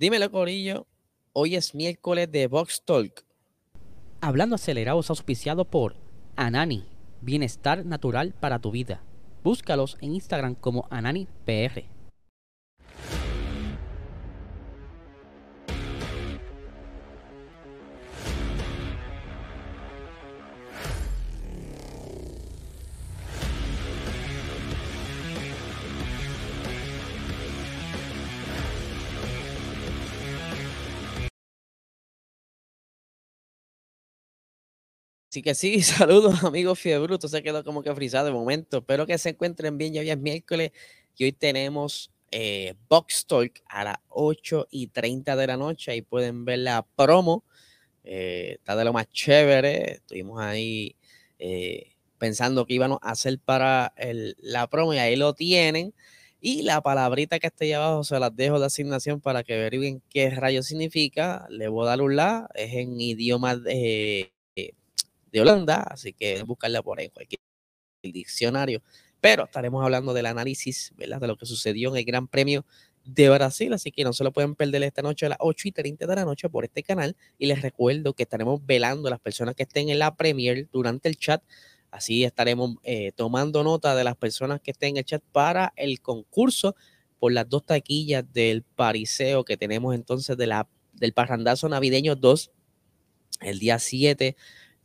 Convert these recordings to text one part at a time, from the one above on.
Dímelo, Corillo. Hoy es miércoles de Box Talk. Hablando acelerado es auspiciado por Anani, bienestar natural para tu vida. Búscalos en Instagram como AnaniPR. Así que sí, saludos amigos Fiebruto, se quedó como que frisado de momento. Espero que se encuentren bien, ya hoy es miércoles y hoy tenemos eh, Box Talk a las 8 y 30 de la noche. Ahí pueden ver la promo, eh, está de lo más chévere. Estuvimos ahí eh, pensando que íbamos a hacer para la promo y ahí lo tienen. Y la palabrita que está ahí abajo se las dejo de asignación para que averigüen qué rayo significa. Le voy a dar un la, es en idioma de de Holanda, así que buscarla por ahí cualquier diccionario. Pero estaremos hablando del análisis. De lo que sucedió en el Gran Premio de Brasil, así que no se lo pueden perder esta noche a las 8 y 30 de la noche por este canal. Y les recuerdo que estaremos velando a las personas que estén en la Premier durante el chat. Así estaremos eh, tomando nota de las personas que estén en el chat para el concurso por las dos taquillas del pariseo que tenemos entonces de la, del parrandazo navideño 2 el día 7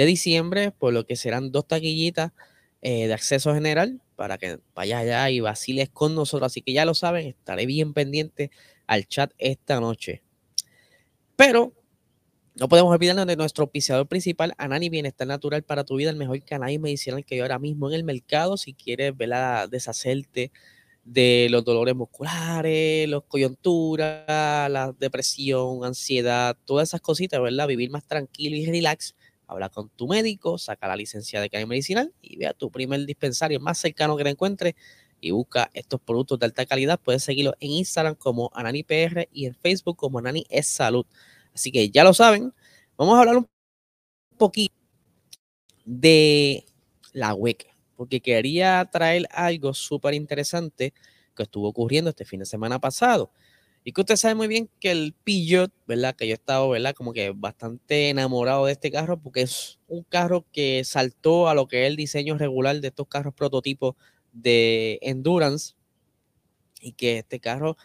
de diciembre, por lo que serán dos taquillitas eh, de acceso general para que vayas allá y vaciles con nosotros. Así que ya lo saben, estaré bien pendiente al chat esta noche. Pero no podemos olvidarnos de nuestro auspiciador principal, Anani Bienestar Natural para tu vida, el mejor canal medicinal que hay ahora mismo en el mercado. Si quieres ¿verdad? deshacerte de los dolores musculares, los coyunturas, la depresión, ansiedad, todas esas cositas, ¿verdad? Vivir más tranquilo y relax habla con tu médico, saca la licencia de cannabis medicinal y vea tu primer dispensario más cercano que te encuentre y busca estos productos de alta calidad. Puedes seguirlo en Instagram como AnaniPR y en Facebook como Anani es Salud. Así que ya lo saben. Vamos a hablar un poquito de la WEC, porque quería traer algo súper interesante que estuvo ocurriendo este fin de semana pasado. Y que usted sabe muy bien que el Peugeot, ¿verdad? Que yo he estado, ¿verdad? Como que bastante enamorado de este carro porque es un carro que saltó a lo que es el diseño regular de estos carros prototipos de endurance y que este carro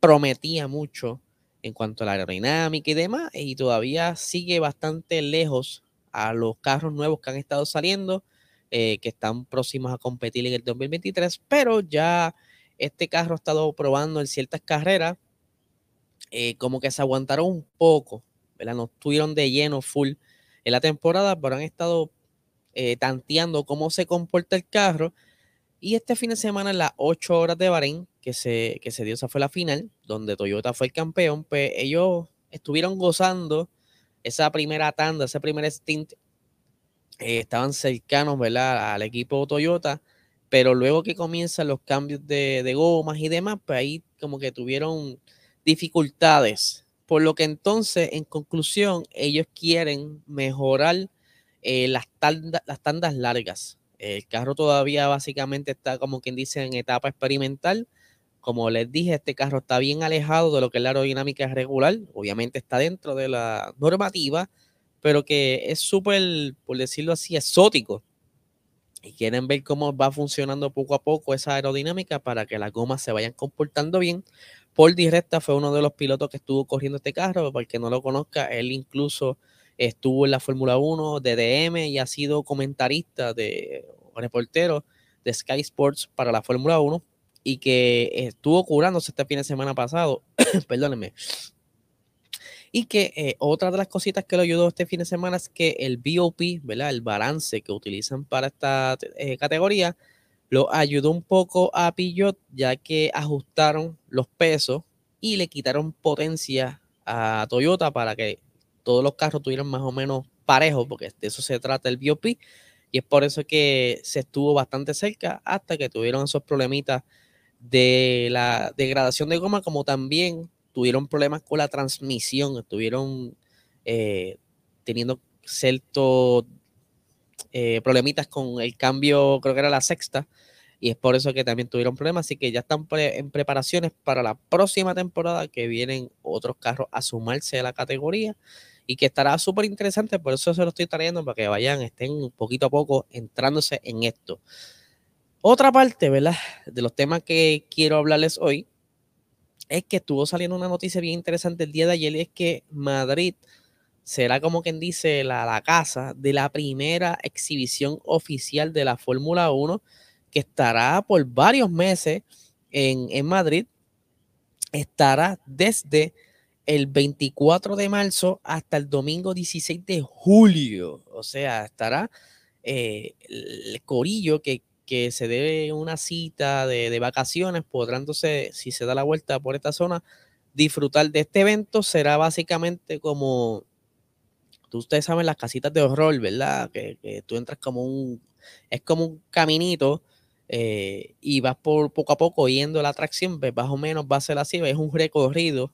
prometía mucho en cuanto a la aerodinámica y demás y todavía sigue bastante lejos a los carros nuevos que han estado saliendo, eh, que están próximos a competir en el 2023, pero ya este carro ha estado probando en ciertas carreras eh, como que se aguantaron un poco, ¿verdad? No estuvieron de lleno full en la temporada, pero han estado eh, tanteando cómo se comporta el carro. Y este fin de semana, en las 8 horas de Bahrein, que se, que se dio, esa fue la final, donde Toyota fue el campeón, pues ellos estuvieron gozando esa primera tanda, ese primer stint. Eh, estaban cercanos, ¿verdad? Al equipo Toyota, pero luego que comienzan los cambios de, de gomas y demás, pues ahí como que tuvieron dificultades. Por lo que entonces, en conclusión, ellos quieren mejorar eh, las, las tandas largas. El carro todavía básicamente está, como quien dice, en etapa experimental. Como les dije, este carro está bien alejado de lo que es la aerodinámica regular. Obviamente está dentro de la normativa, pero que es súper, por decirlo así, exótico. Y quieren ver cómo va funcionando poco a poco esa aerodinámica para que las gomas se vayan comportando bien. Paul Directa fue uno de los pilotos que estuvo corriendo este carro, para el que no lo conozca, él incluso estuvo en la Fórmula 1 de DM y ha sido comentarista de reportero de Sky Sports para la Fórmula 1 y que estuvo curándose este fin de semana pasado, perdónenme, y que eh, otra de las cositas que lo ayudó este fin de semana es que el BOP, ¿verdad? El balance que utilizan para esta eh, categoría, lo ayudó un poco a Peugeot ya que ajustaron los pesos y le quitaron potencia a Toyota para que todos los carros tuvieran más o menos parejos, porque de eso se trata el BOP. Y es por eso que se estuvo bastante cerca hasta que tuvieron esos problemitas de la degradación de goma, como también tuvieron problemas con la transmisión, estuvieron eh, teniendo ciertos eh, problemitas con el cambio, creo que era la sexta, y es por eso que también tuvieron problemas, así que ya están en preparaciones para la próxima temporada que vienen otros carros a sumarse a la categoría y que estará súper interesante, por eso se lo estoy trayendo para que vayan, estén poquito a poco entrándose en esto. Otra parte. De los temas que quiero hablarles hoy es que estuvo saliendo una noticia bien interesante el día de ayer y es que Madrid será como quien dice la, casa de la primera exhibición oficial de la Fórmula 1 que estará por varios meses en, en Madrid. Estará desde el 24 de marzo hasta el domingo 16 de julio. O sea, estará eh, el corillo que, que, se debe una cita de, de, vacaciones, podrán entonces, si se da la vuelta por esta zona, disfrutar de este evento. Será básicamente como, ustedes saben, las casitas de horror, ¿verdad? Que, que tú entras como un, es como un caminito eh, y vas por poco a poco yendo la atracción, ves, más o menos va a ser así, es un recorrido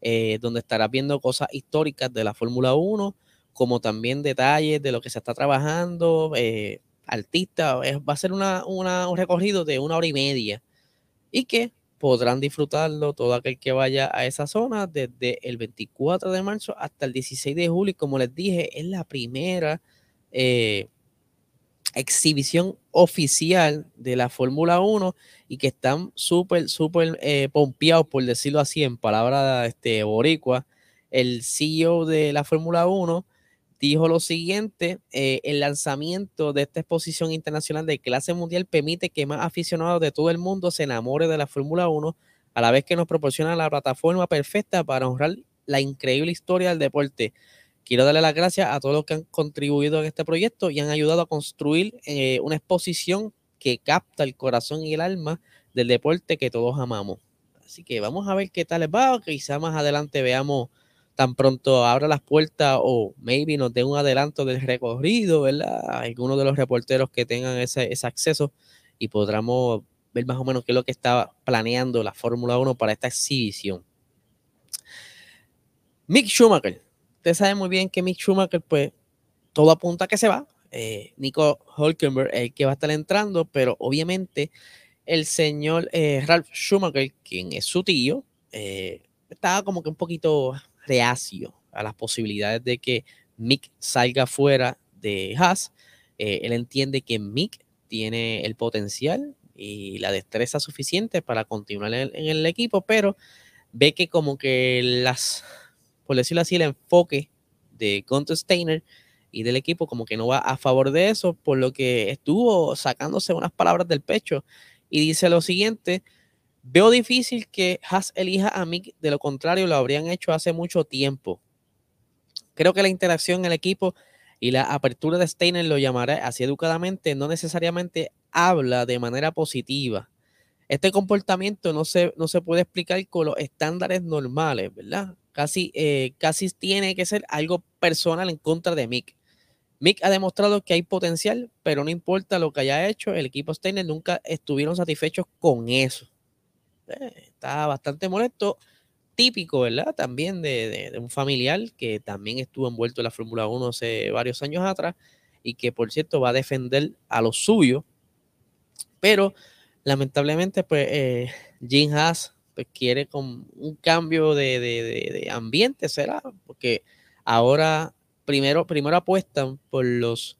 eh, donde estarás viendo cosas históricas de la Fórmula 1, como también detalles de lo que se está trabajando, eh, artistas, va a ser una, una, un recorrido de una hora y media y que podrán disfrutarlo todo aquel que vaya a esa zona desde el 24 de marzo hasta el 16 de julio. Como les dije, es la primera eh, exhibición oficial de la Fórmula 1 y que están súper, súper eh, pompeados, por decirlo así, en palabras este, boricua. El CEO de la Fórmula 1 dijo lo siguiente, eh, el lanzamiento de esta exposición internacional de clase mundial permite que más aficionados de todo el mundo se enamoren de la Fórmula 1, a la vez que nos proporciona la plataforma perfecta para honrar la increíble historia del deporte. Quiero darle las gracias a todos los que han contribuido en este proyecto y han ayudado a construir eh, una exposición que capta el corazón y el alma del deporte que todos amamos. Así que vamos a ver qué tal les va. Quizá más adelante veamos tan pronto abra las puertas o maybe nos dé un adelanto del recorrido, ¿verdad? Algunos de los reporteros que tengan ese, acceso y podremos ver más o menos qué es lo que estaba planeando la Fórmula 1 para esta exhibición. Mick Schumacher usted sabe muy bien que Mick Schumacher, pues todo apunta a que se va. Eh, Nico Hulkenberg es el que va a estar entrando, pero obviamente el señor eh, Ralph Schumacher, quien es su tío, eh, estaba como que un poquito reacio a las posibilidades de que Mick salga fuera de Haas. Eh, él entiende que Mick tiene el potencial y la destreza suficiente para continuar en, el equipo, pero ve que como que las por decirlo así, el enfoque de Gunter Steiner y del equipo como que no va a favor de eso, por lo que estuvo sacándose unas palabras del pecho y dice lo siguiente, veo difícil que Haas elija a Mick, de lo contrario lo habrían hecho hace mucho tiempo. Creo que la interacción en el equipo y la apertura de Steiner, lo llamaré así educadamente, no necesariamente habla de manera positiva. Este comportamiento no se, no se puede explicar con los estándares normales, ¿verdad? Casi, eh, casi tiene que ser algo personal en contra de Mick. Mick ha demostrado que hay potencial, pero no importa lo que haya hecho, el equipo Steiner nunca estuvieron satisfechos con eso. Eh, está bastante molesto, típico, ¿verdad? También de, un familiar que también estuvo envuelto en la Fórmula 1 hace varios años atrás y que, por cierto, va a defender a los suyos. Pero, lamentablemente, pues, eh, Jim Haas pues, quiere con un cambio de, de, ambiente, será, porque ahora primero, primero apuestan por los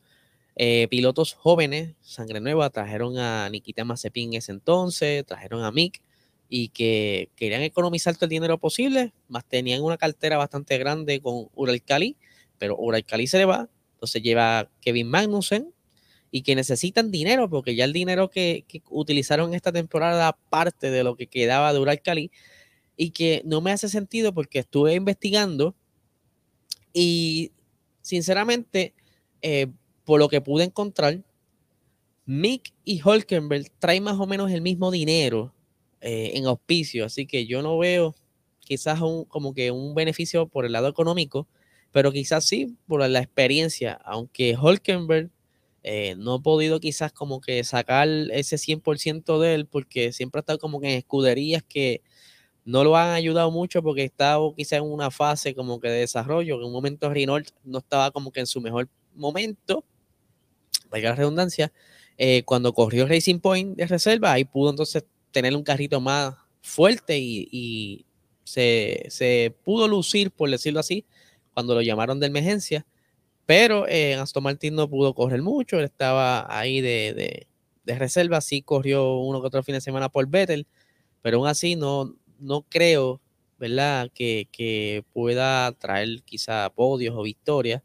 eh, pilotos jóvenes, sangre nueva, trajeron a Nikita Mazepin ese entonces, trajeron a Mick y que querían economizar todo el dinero posible, más tenían una cartera bastante grande con Uralcali, pero Uralcali se le va, entonces lleva Kevin Magnussen, y que necesitan dinero, porque ya el dinero que, que utilizaron esta temporada parte de lo que quedaba de Ural Cali, y que no me hace sentido porque estuve investigando y sinceramente, eh, por lo que pude encontrar, Mick y Holkenberg traen más o menos el mismo dinero eh, en auspicio, así que yo no veo quizás un, como que un beneficio por el lado económico, pero quizás sí por la experiencia, aunque Holkenberg eh, no he podido quizás como que sacar ese 100% de él porque siempre ha estado como que en escuderías que no lo han ayudado mucho porque estaba quizás en una fase como que de desarrollo, en un momento Renault no estaba como que en su mejor momento, vaya la redundancia, eh, cuando corrió Racing Point de reserva, ahí pudo entonces tener un carrito más fuerte y, se, se, pudo lucir, por decirlo así, cuando lo llamaron de emergencia, pero eh, Aston Martin no pudo correr mucho, estaba ahí de, de, de, reserva, sí corrió uno que otro fin de semana por Vettel, pero aún así no, no creo, ¿verdad?, que, que pueda traer quizá podios o victorias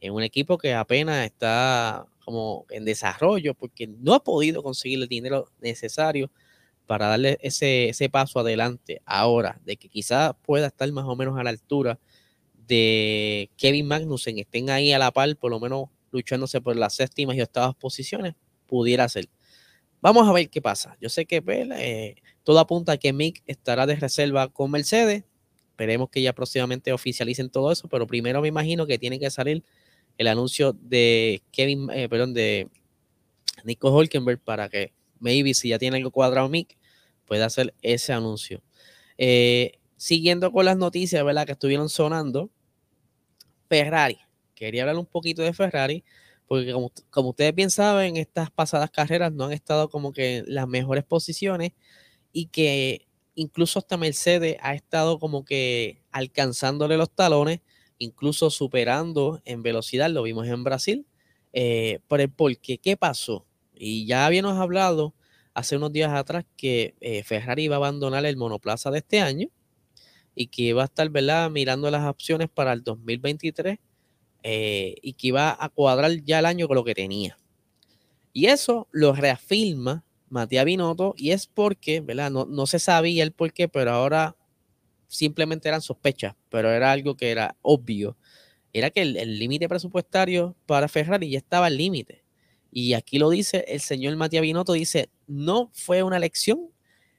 en un equipo que apenas está como en desarrollo porque no ha podido conseguir el dinero necesario para darle ese, ese paso adelante ahora, de que quizás pueda estar más o menos a la altura de Kevin Magnussen, estén ahí a la par, por lo menos luchándose por las séptimas y octavas posiciones, pudiera ser. Vamos a ver qué pasa. Yo sé que pues, eh, todo apunta a que Mick estará de reserva con Mercedes. Esperemos que ya próximamente oficialicen todo eso, pero primero me imagino que tiene que salir el anuncio de Kevin, eh, perdón, de Nico Holkenberg para que maybe si ya tiene algo cuadrado Mick, pueda hacer ese anuncio. Eh, siguiendo con las noticias, ¿verdad? Que estuvieron sonando, Ferrari. Quería hablar un poquito de Ferrari, porque como, como ustedes bien saben, estas pasadas carreras no han estado como que en las mejores posiciones y que incluso hasta Mercedes ha estado como que alcanzándole los talones incluso superando en velocidad, lo vimos en Brasil, eh, por el porque, ¿qué pasó? Y ya habíamos hablado hace unos días atrás que eh, Ferrari iba a abandonar el monoplaza de este año y que iba a estar ¿verdad? mirando las opciones para el 2023 eh, y que iba a cuadrar ya el año con lo que tenía. Y eso lo reafirma Matías Binotto y es porque, ¿verdad? No, no se sabía el por qué, pero ahora simplemente eran sospechas, pero era algo que era obvio. Era que el límite presupuestario para Ferrari ya estaba al límite. Y aquí lo dice el señor Matías Binotto, dice, no fue una elección,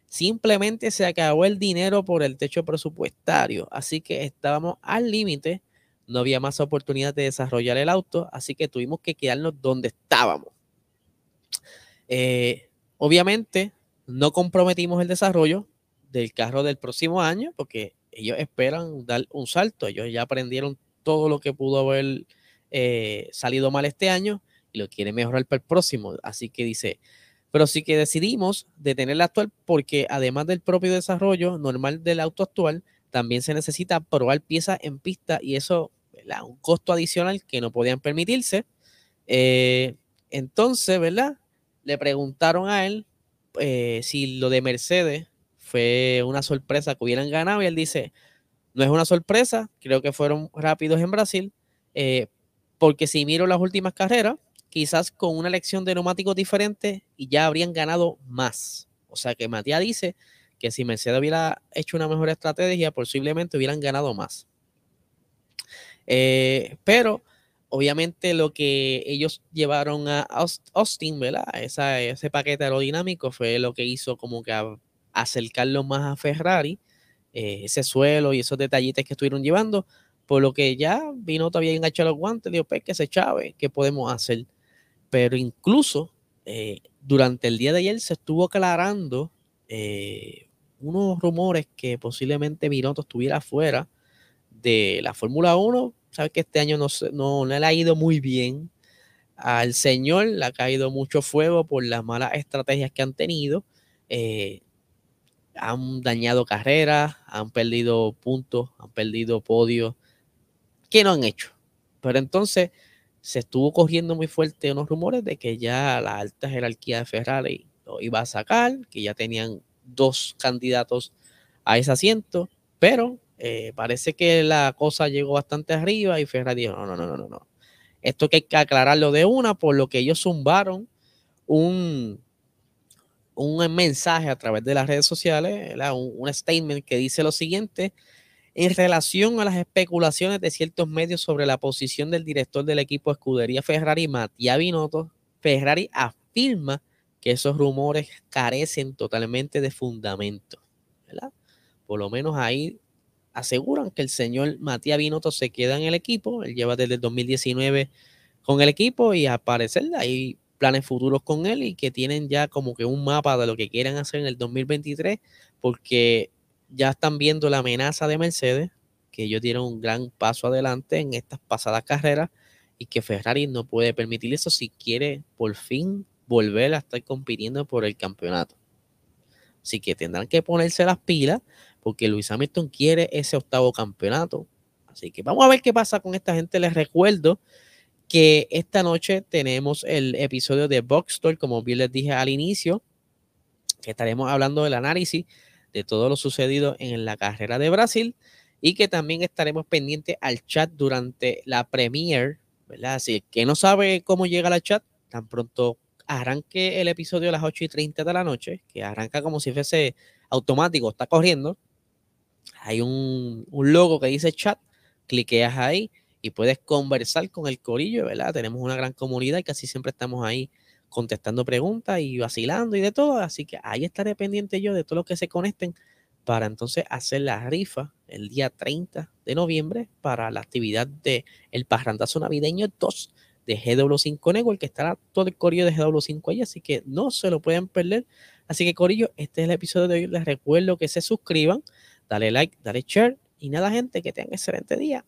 simplemente se acabó el dinero por el techo presupuestario. Así que estábamos al límite, no había más oportunidad de desarrollar el auto, así que tuvimos que quedarnos donde estábamos. Eh, obviamente, no comprometimos el desarrollo, del carro del próximo año, porque ellos esperan dar un salto. Ellos ya aprendieron todo lo que pudo haber eh, salido mal este año lo quieren mejorar para el próximo. Así que dice, pero sí que decidimos detener el actual porque además del propio desarrollo normal del auto actual, también se necesita probar piezas en pista y eso, ¿verdad? un costo adicional que no podían permitirse. Eh, entonces, ¿verdad? Le preguntaron a él eh, si lo de Mercedes fue una sorpresa que hubieran ganado y él dice, no es una sorpresa, creo que fueron rápidos en Brasil, eh, porque si miro las últimas carreras, quizás con una elección de neumáticos diferente y ya habrían ganado más. O sea que Matías dice que si Mercedes hubiera hecho una mejor estrategia, posiblemente hubieran ganado más. Eh, pero obviamente lo que ellos llevaron a Austin, ¿verdad? ese paquete aerodinámico fue lo que hizo como que acercarlo más a Ferrari, eh, ese suelo y esos detallitos que estuvieron llevando, por lo que ya vino todavía enganchado los guantes, dijo, pues que se chave, ¿qué podemos hacer? Pero incluso eh, durante el día de ayer se estuvo aclarando eh, unos rumores que posiblemente Binotto estuviera fuera de la Fórmula 1. Sabes que este año no, no, le ha ido muy bien. Al señor le ha caído mucho fuego por las malas estrategias que han tenido han dañado carreras, han perdido puntos, han perdido podios. ¿Qué no han hecho? Pero entonces se estuvo corriendo muy fuerte unos rumores de que ya la alta jerarquía de Ferrari lo iba a sacar, que ya tenían dos candidatos a ese asiento, pero eh, parece que la cosa llegó bastante arriba y Ferrari dijo, no, no, no, no, no. Esto que hay que aclararlo de una, por lo que ellos zumbaron un, un mensaje a través de las redes sociales, un, statement que dice lo siguiente, en relación a las especulaciones de ciertos medios sobre la posición del director del equipo escudería Ferrari, Matías Binotto, Ferrari afirma que esos rumores carecen totalmente de fundamento. Por lo menos ahí aseguran que el señor Matías Binotto se queda en el equipo. Él lleva desde el 2019 con el equipo y al parecer ahí planes futuros con él y que tienen ya como que un mapa de lo que quieren hacer en el 2023, porque ya están viendo la amenaza de Mercedes, que ellos dieron un gran paso adelante en estas pasadas carreras y que Ferrari no puede permitir eso si quiere por fin volver a estar compitiendo por el campeonato. Así que tendrán que ponerse las pilas, porque Luis Hamilton quiere ese octavo campeonato. Así que vamos a ver qué pasa con esta gente. Les recuerdo que esta noche tenemos el episodio de Box como bien les dije al inicio, que estaremos hablando del análisis de todo lo sucedido en la carrera de Brasil y que también estaremos pendientes al chat durante la premiere, ¿verdad? Así que no sabe cómo llega al chat, tan pronto arranque el episodio a las 8 y 30 de la noche, que arranca como si fuese automático, está corriendo. Hay un, un logo que dice chat, cliqueas ahí y puedes conversar con el corillo, ¿verdad? Tenemos una gran comunidad y casi siempre estamos ahí contestando preguntas y vacilando y de todo. Así que ahí estaré pendiente yo de todo lo que se conecten para entonces hacer la rifa el día 30 de noviembre para la actividad de el parrandazo navideño 2 de GW5 Network, que estará todo el corillo de GW5 ahí, así que no se lo pueden perder. Así que corillo, este es el episodio de hoy. Les recuerdo que se suscriban, dale like, dale share y nada gente, que tengan excelente día.